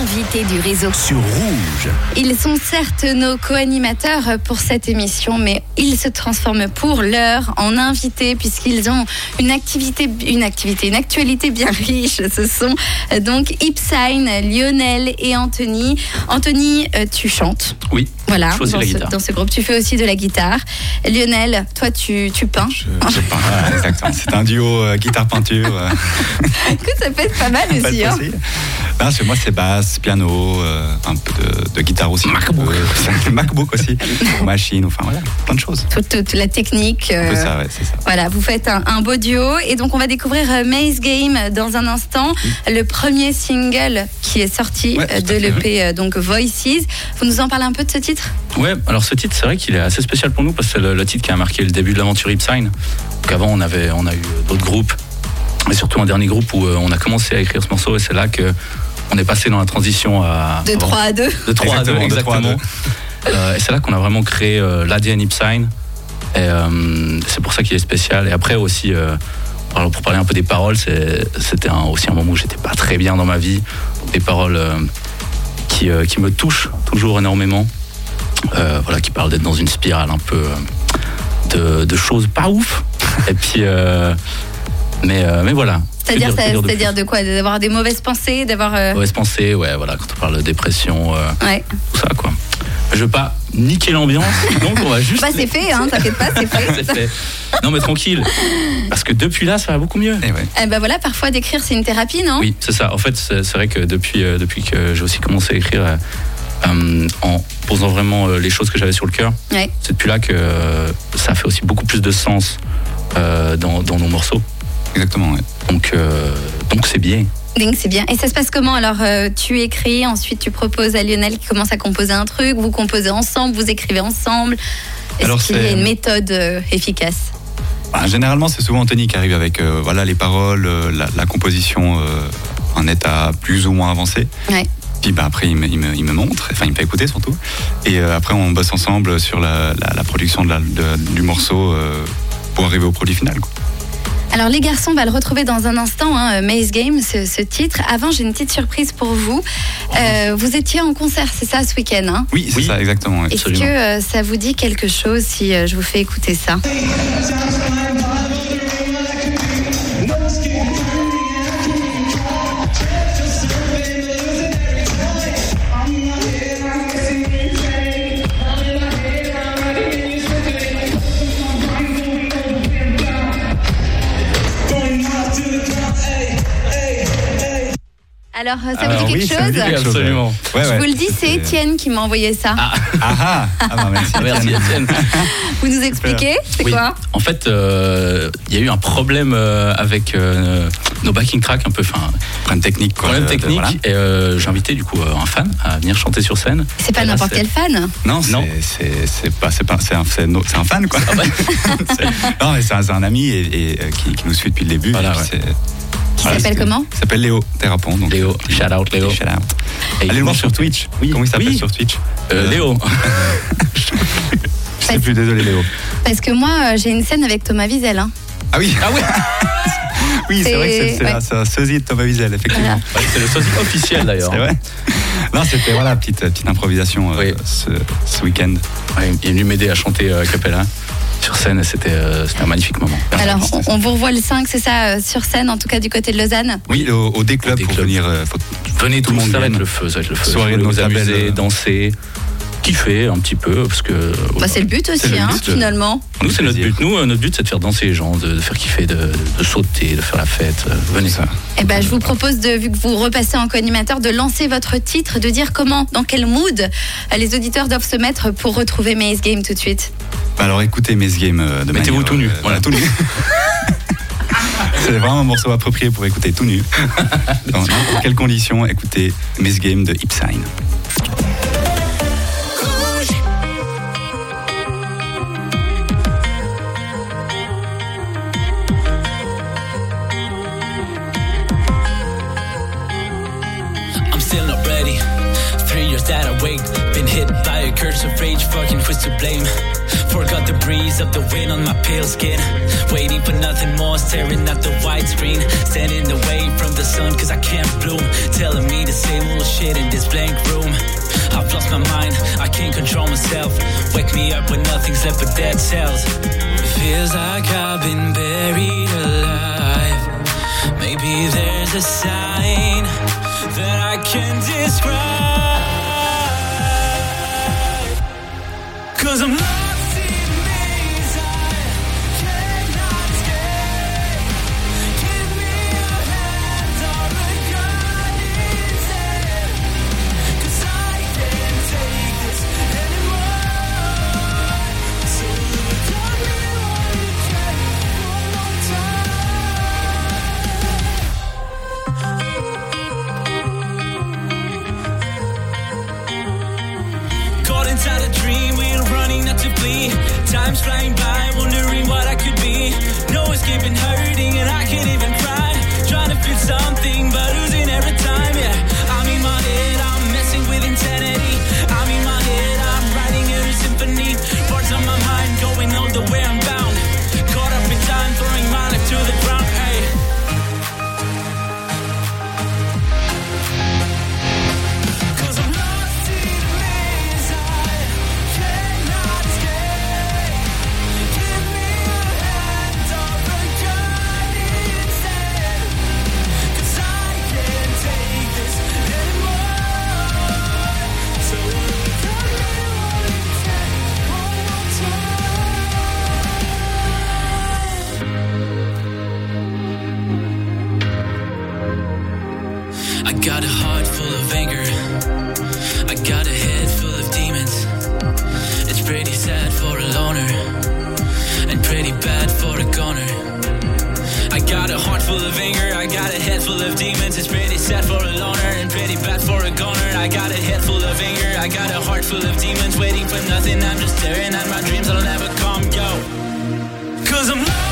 invités du réseau. Sur Rouge. Ils sont certes nos co-animateurs pour cette émission, mais ils se transforment pour l'heure en invités puisqu'ils ont une activité, une activité, une actualité bien riche. Ce sont euh, donc Ipsign, Lionel et Anthony. Anthony, euh, tu chantes. Oui. Voilà, dans ce, dans ce groupe, tu fais aussi de la guitare. Lionel, toi, tu, tu peins. Je, je peins, exactement. C'est un duo euh, guitare-peinture. Écoute, ça peut être pas mal pas aussi. de hein. Non, chez moi, c'est basse, piano, euh, un peu de, de guitare aussi. MacBook. Euh, MacBook aussi. Machine, enfin voilà, plein de choses. Toute, toute la technique. Euh, ça, ouais, c'est ça. Voilà, vous faites un, un beau duo et donc on va découvrir euh, Maze Game dans un instant, le premier single qui est sorti Ouais, de l'EP donc Voices. Vous nous en parlez un peu de ce titre? Ouais, alors ce titre, c'est vrai qu'il est assez spécial pour nous parce que c'est le, le titre qui a marqué le début de l'aventure Ipsign. Donc avant, on, avait, on a eu d'autres groupes, mais surtout un dernier groupe où euh, on a commencé à écrire ce morceau et c'est là que on est passé dans la transition à. De 3 à 2 De 3 à 2, Exactement. Euh, et c'est là qu'on a vraiment créé euh, l'ADN Ipsign. Et euh, c'est pour ça qu'il est spécial. Et après aussi, euh, alors pour parler un peu des paroles, c'est- c'était aussi un moment où j'étais pas très bien dans ma vie. Des paroles euh, qui, euh, qui me touchent toujours énormément. Euh, voilà, qui parlent d'être dans une spirale un peu euh, de, de choses pas ouf. Et puis, euh, mais, euh, mais voilà. C'est-à-dire de c'est-à-dire de quoi? D'avoir des mauvaises pensées D'avoir. euh, Mauvaise pensée, ouais, voilà, quand on parle de dépression, euh, Ouais. tout ça, quoi. Je veux pas niquer l'ambiance, donc on va juste. Bah, c'est fait, hein, t'inquiète pas, c'est fait. Non, mais tranquille. Parce que depuis là, ça va beaucoup mieux. Et ouais. Eh ben voilà, parfois d'écrire c'est une thérapie, non? Oui, c'est ça. En fait, c'est c'est vrai que depuis, euh, depuis que j'ai aussi commencé à écrire euh, euh, en posant vraiment euh, les choses que j'avais sur le cœur, Ouais. c'est depuis là que euh, ça fait aussi beaucoup plus de sens euh, dans, dans nos morceaux. Exactement, ouais. Donc, euh, donc c'est bien. Ding, c'est bien. Et ça se passe comment? Alors, euh, tu écris, ensuite tu proposes à Lionel qui commence à composer un truc, vous composez ensemble, vous écrivez ensemble. Est-ce qu'il y a une méthode euh, efficace? Bah, généralement, c'est souvent Anthony qui arrive avec euh, voilà, les paroles, la, la composition en état plus ou moins avancé. Ouais. Puis bah, après, il me, il me- il me montre, enfin, il me fait écouter surtout. Et après, on bosse ensemble sur la, la- la production de la- de- du morceau pour arriver au produit final. quoi. Alors les garçons, on va le retrouver dans un instant, hein, Maze Game, ce, ce titre. Avant, j'ai une petite surprise pour vous. Euh, vous étiez en concert, c'est ça, ce week-end hein? Oui, c'est Oui. ça, exactement. Est-ce que euh, ça vous dit quelque chose si euh, je vous fais écouter ça? Alors, ça vous Alors dit oui, quelque ça me chose dit quelque chose, Absolument. Ouais, Je ouais. vous le dis, c'est Étienne qui m'a envoyé ça. Ah ah, ah bah, merci. Merci Étienne. Vous nous expliquez C'est Oui. quoi En fait, euh, il y a eu un problème euh, avec euh, nos backing tracks, un peu, enfin, Problème technique. Quoi, problème de- de- technique. voilà. Et euh, j'ai invité du coup euh, un fan à venir chanter sur scène. C'est pas Et là, n'importe c'est- quel fan. Non, Non. c'est- c'est c'est pas c'est pas c'est un, c'est no- c'est un fan quoi. Ah. C'est- non mais c'est un, c'est un ami et, et, euh, qui, qui nous suit depuis le début. Voilà, Et puis ouais. c'est- Qui voilà, s'appelle c'est- comment Il s'appelle Léo Thérapon. Donc, Léo, shout out Léo. Shout out. Allez le voir sur. Twitch. Oui. Comment il s'appelle Oui. sur Twitch Euh, Léo. Je sais plus, désolé Léo. Parce que moi, euh, j'ai une scène avec Thomas Wiesel. hein. Ah oui. Ah ouais. Oui, c'est vrai que c'est- ouais. un- sosie de Thomas Wiesel, effectivement. Voilà. Ouais, c'est le sosie officiel d'ailleurs. C'est vrai. Non, c'était voilà petite petite improvisation euh, Oui. ce, ce week-end. Ouais, il est venu m'aider à chanter euh, a cappella sur scène et c'était euh, c'était un magnifique moment. Alors, on, on vous revoit le 5, c'est ça, euh, sur scène, en tout cas du côté de Lausanne. Oui, au, au D-Club venir. euh, faut- Venez tout le monde ça va être le feu, ça va être le feu. Soirée de nos amuser, danser, kiffer un petit peu parce que Bah, voilà. c'est le but aussi, le hein, but de- finalement. nous c'est notre but. Nous euh, notre but c'est de faire danser les gens, de, de faire kiffer, de, de sauter, de faire la fête. Euh, venez ça. Eh ben, je vous propose, de, vu que vous repassez en co-animateur, de lancer votre titre, de dire comment, dans quel mood euh, les auditeurs doivent se mettre pour retrouver Maze Game tout de suite. Bah Alors écoutez Mes Game euh, de Mettez-vous tout nu, euh, voilà. tout nu. C'est vraiment un morceau approprié pour écouter tout nu. Dans quelles conditions, écoutez Mes Game de Ipsign. Years that I wait, been hit by a curse of rage, fucking who's to blame? Forgot the breeze of the wind on my pale skin. Waiting for nothing more, staring at the white screen. Standing away from the sun, cause I can't bloom. Telling me the same old shit in this blank room. I've lost my mind, I can't control myself. Wake me up when nothing's left but dead cells. Feels like I've been buried alive. Maybe there's a sign that I can describe. Cause I'm Time's flying by, wondering what I could be. No escaping hurting, and I got a heart full of anger. I got a head full of demons. It's pretty sad for a loner, and pretty bad for a goner. I got a heart full of anger, I got a head full of demons. It's pretty sad for a loner, and pretty bad for a goner. I got a head full of anger, I got a heart full of demons. Waiting for nothing, I'm just staring at my dreams, I'll never come, yo. Cause I'm.